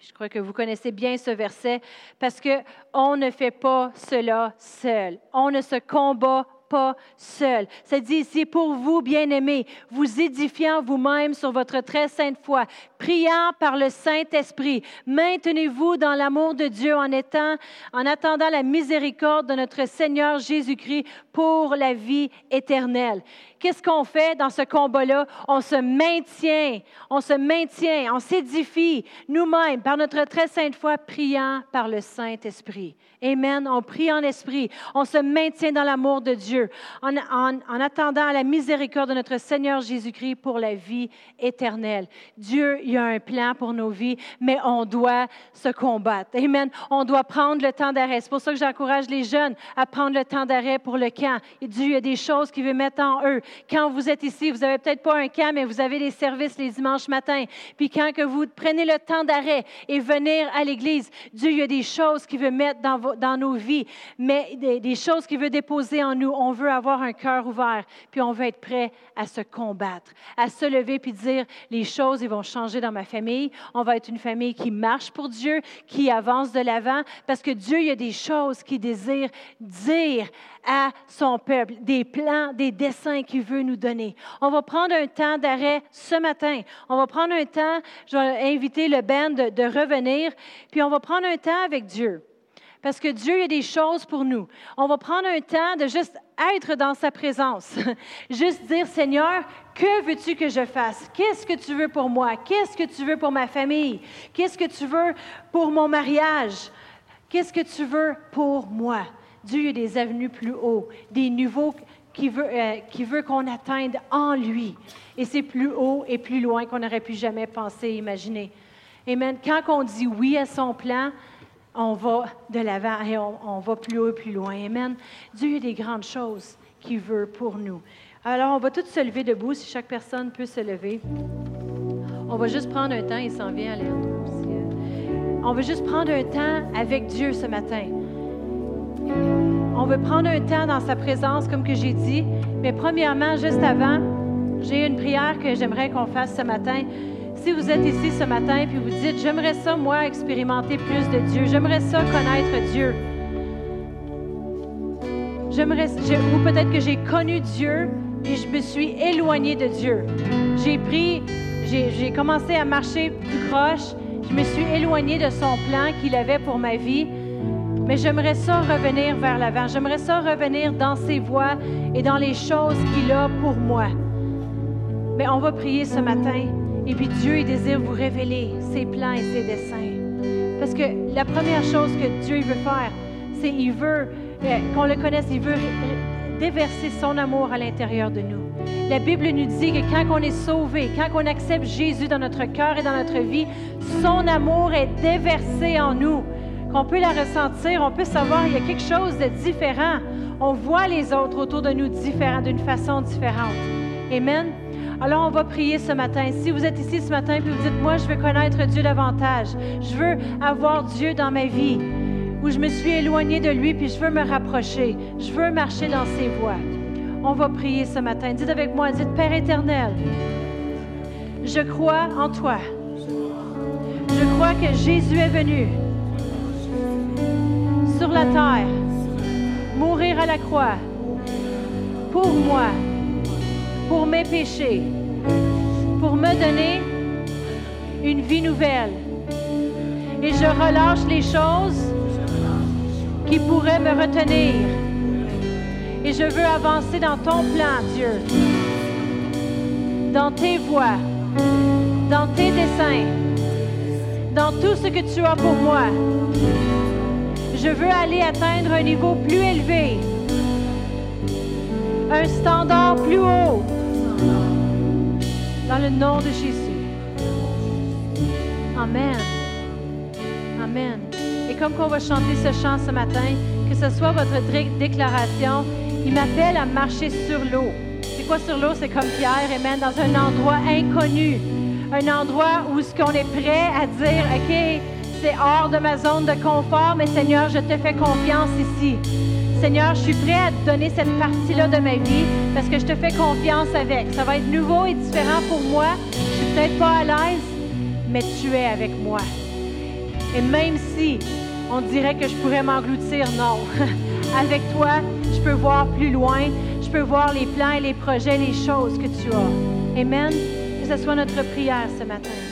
Je crois que vous connaissez bien ce verset parce que on ne fait pas cela seul. On ne se combat pas seul. Ça dit ici, pour vous, bien-aimés, vous édifiant vous-même sur votre très sainte foi, priant par le Saint-Esprit, maintenez-vous dans l'amour de Dieu en étant, en attendant la miséricorde de notre Seigneur Jésus-Christ pour la vie éternelle. Qu'est-ce qu'on fait dans ce combat-là? On se maintient, on se maintient, on s'édifie nous-mêmes par notre très sainte foi, priant par le Saint-Esprit. Amen. On prie en esprit. On se maintient dans l'amour de Dieu en, en, attendant la miséricorde de notre Seigneur Jésus-Christ pour la vie éternelle. Dieu, il y a un plan pour nos vies, mais on doit se combattre. Amen. On doit prendre le temps d'arrêt. C'est pour ça que j'encourage les jeunes à prendre le temps d'arrêt pour le camp. Dieu, il y a des choses qu'il veut mettre en eux. Quand vous êtes ici, vous n'avez peut-être pas un camp, mais vous avez des services les dimanches matins. Puis quand que vous prenez le temps d'arrêt et venir à l'Église, Dieu, il y a des choses qu'il veut mettre dans nos vies, mais des, choses qu'il veut déposer en nous. On veut avoir un cœur ouvert, puis on veut être prêt à se combattre, à se lever puis dire les choses ils vont changer dans ma famille. On va être une famille qui marche pour Dieu, qui avance de l'avant, parce que Dieu, il y a des choses qu'il désire dire à son peuple, des plans, des dessins qu'il veut nous donner. On va prendre un temps d'arrêt ce matin. On va prendre un temps, je vais inviter le band de revenir, puis on va prendre un temps avec Dieu. Parce que Dieu a des choses pour nous. On va prendre un temps de juste être dans sa présence. juste dire, Seigneur, que veux-tu que je fasse? Qu'est-ce que tu veux pour moi? Qu'est-ce que tu veux pour ma famille? Qu'est-ce que tu veux pour mon mariage? Qu'est-ce que tu veux pour moi? Dieu a des avenues plus haut, des niveaux qui veut, euh, qu'on atteigne en lui. Et c'est plus haut et plus loin qu'on n'aurait pu jamais penser, imaginer. Amen. Quand on dit oui à son plan, on va de l'avant et on, va plus haut et plus loin. Amen. Dieu a des grandes choses qu'il veut pour nous. Alors, on va tous se lever debout, si chaque personne peut se lever. On va juste prendre un temps, il s'en vient à l'air. On va juste prendre un temps avec Dieu ce matin. On veut prendre un temps dans sa présence, comme que j'ai dit. Mais premièrement, juste avant, j'ai une prière que j'aimerais qu'on fasse ce matin. Si vous êtes ici ce matin puis vous dites, j'aimerais ça, moi, expérimenter plus de Dieu, j'aimerais ça connaître Dieu. J'aimerais, ou peut-être que j'ai connu Dieu et je me suis éloignée de Dieu. J'ai pris, j'ai commencé à marcher plus croche, je me suis éloignée de son plan qu'il avait pour ma vie. Mais j'aimerais ça revenir vers l'avant. J'aimerais ça revenir dans ses voies et dans les choses qu'il a pour moi. Mais on va prier ce matin. Et puis Dieu, il désire vous révéler ses plans et ses desseins. Parce que la première chose que Dieu veut faire, c'est qu'il veut euh, qu'on le connaisse, il veut déverser son amour à l'intérieur de nous. La Bible nous dit que quand on est sauvé, quand on accepte Jésus dans notre cœur et dans notre vie, son amour est déversé en nous qu'on peut la ressentir, on peut savoir qu'il y a quelque chose de différent. On voit les autres autour de nous différents, d'une façon différente. Amen. Alors, on va prier ce matin. Si vous êtes ici ce matin et vous dites, moi, je veux connaître Dieu davantage, je veux avoir Dieu dans ma vie, où je me suis éloigné de lui, puis je veux me rapprocher, je veux marcher dans ses voies. On va prier ce matin. Dites avec moi, dites, Père éternel, je crois en toi. Je crois que Jésus est venu sur la terre, mourir à la croix pour moi, pour mes péchés, pour me donner une vie nouvelle. Et je relâche les choses qui pourraient me retenir. Et je veux avancer dans ton plan, Dieu, dans tes voies, dans tes desseins, dans tout ce que tu as pour moi. Je veux aller atteindre un niveau plus élevé, un standard plus haut, dans le nom de Jésus. Amen. Amen. Et comme qu'on va chanter ce chant ce matin, que ce soit votre déclaration, il m'appelle à marcher sur l'eau. C'est quoi sur l'eau? C'est comme Pierre, Amen, dans un endroit inconnu. Un endroit où ce qu'on est prêt à dire, OK, c'est hors de ma zone de confort, mais Seigneur, je te fais confiance ici. Seigneur, je suis prêt à te donner cette partie-là de ma vie parce que je te fais confiance avec. Ça va être nouveau et différent pour moi. Je suis peut-être pas à l'aise, mais tu es avec moi. Et même si on dirait que je pourrais m'engloutir, non. avec toi, je peux voir plus loin. Je peux voir les plans et les projets, les choses que tu as. Amen. Que ce soit notre prière ce matin.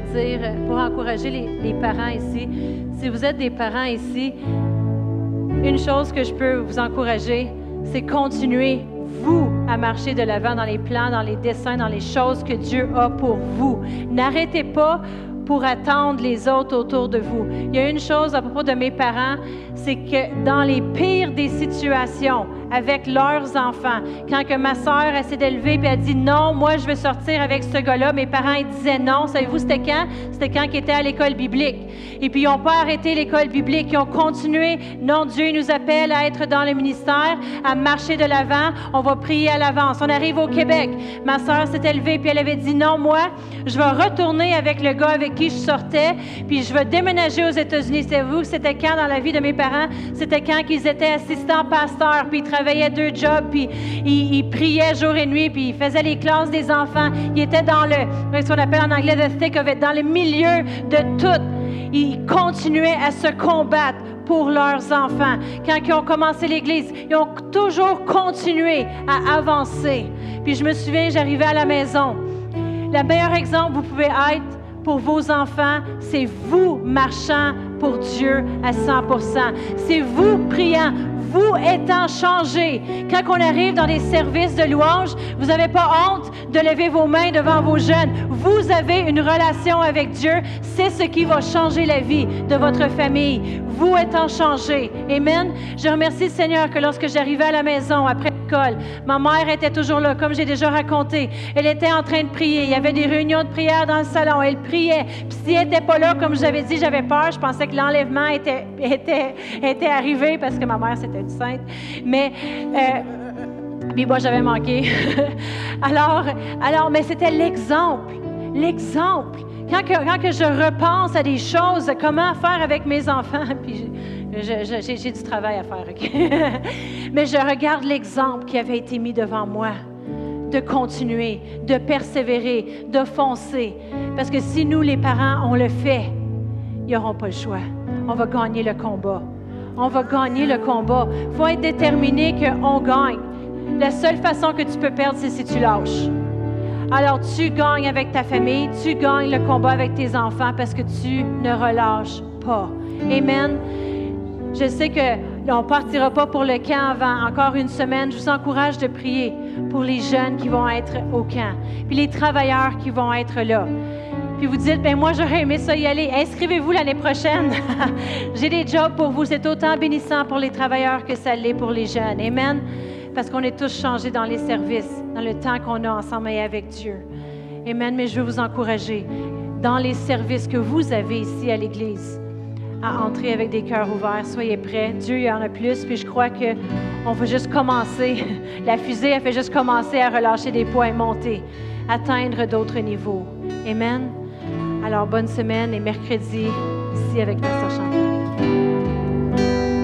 Dire pour encourager les, parents ici. Si vous êtes des parents ici, une chose que je peux vous encourager, c'est continuer, vous, à marcher de l'avant dans les plans, dans les dessins, dans les choses que Dieu a pour vous. N'arrêtez pas pour attendre les autres autour de vous. Il y a une chose à propos de mes parents, c'est que dans les pires des situations, avec leurs enfants. Quand que ma sœur s'est élevée et a dit non, moi je veux sortir avec ce gars-là, mes parents disaient non. Savez-vous c'était quand? C'était quand ils étaient à l'école biblique. Et puis ils n'ont pas arrêté l'école biblique, ils ont continué. Non, Dieu nous appelle à être dans le ministère, à marcher de l'avant. On va prier à l'avance. On arrive au Québec. Ma sœur s'est élevée puis elle avait dit non, moi je vais retourner avec le gars avec qui je sortais, puis je vais déménager aux États-Unis. Savez-vous c'était quand dans la vie de mes parents? C'était quand qu'ils étaient assistants pasteurs puis ils travaillait deux jobs, puis il, priait jour et nuit, puis il faisait les classes des enfants. Il était dans le, ce qu'on appelle en anglais the thick dans le milieu de tout. Il continuait à se combattre pour leurs enfants. Quand ils ont commencé l'Église, ils ont toujours continué à avancer. Puis je me souviens, j'arrivais à la maison. Le meilleur exemple vous pouvez être pour vos enfants, c'est vous marchant pour Dieu à 100% C'est vous priant, vous étant changé. Quand on arrive dans des services de louange, vous n'avez pas honte de lever vos mains devant vos jeunes. Vous avez une relation avec Dieu. C'est ce qui va changer la vie de votre famille. Vous étant changé. Amen. Je remercie le Seigneur que lorsque j'arrivais à la maison après l'école. Ma mère était toujours là, comme j'ai déjà raconté. Elle était en train de prier. Il y avait des réunions de prière dans le salon. Elle priait. Puis si elle n'était pas là, comme je l'avais dit, j'avais peur. Je pensais que l'enlèvement était, était, était arrivé parce que ma mère, c'était du sainte. Mais... Euh, puis moi, j'avais manqué. alors, alors, mais c'était l'exemple. L'exemple. Quand, que, quand que je repense à des choses, comment faire avec mes enfants, puis j'ai du travail à faire, OK? mais je regarde l'exemple qui avait été mis devant moi de continuer, de persévérer, de foncer. Parce que si nous, les parents, on le fait, ils n'auront pas le choix. On va gagner le combat. On va gagner le combat. Il faut être déterminé qu'on gagne. La seule façon que tu peux perdre, c'est si tu lâches. Alors tu gagnes avec ta famille, tu gagnes le combat avec tes enfants parce que tu ne relâches pas. Amen. Je sais que on ne partira pas pour le camp avant encore une semaine. Je vous encourage de prier pour les jeunes qui vont être au camp, puis les travailleurs qui vont être là. Puis vous dites, ben moi j'aurais aimé ça y aller. Inscrivez-vous l'année prochaine. J'ai des jobs pour vous. C'est autant bénissant pour les travailleurs que ça l'est pour les jeunes. Amen parce qu'on est tous changés dans les services, dans le temps qu'on a ensemble et avec Dieu. Amen. Mais je veux vous encourager dans les services que vous avez ici à l'Église à entrer avec des cœurs ouverts. Soyez prêts. Dieu, il y en a plus. Puis je crois qu'on va juste commencer. La fusée, a fait juste commencer à relâcher des poids et monter, atteindre d'autres niveaux. Amen. Alors, bonne semaine et mercredi ici avec Pasteur Chantal.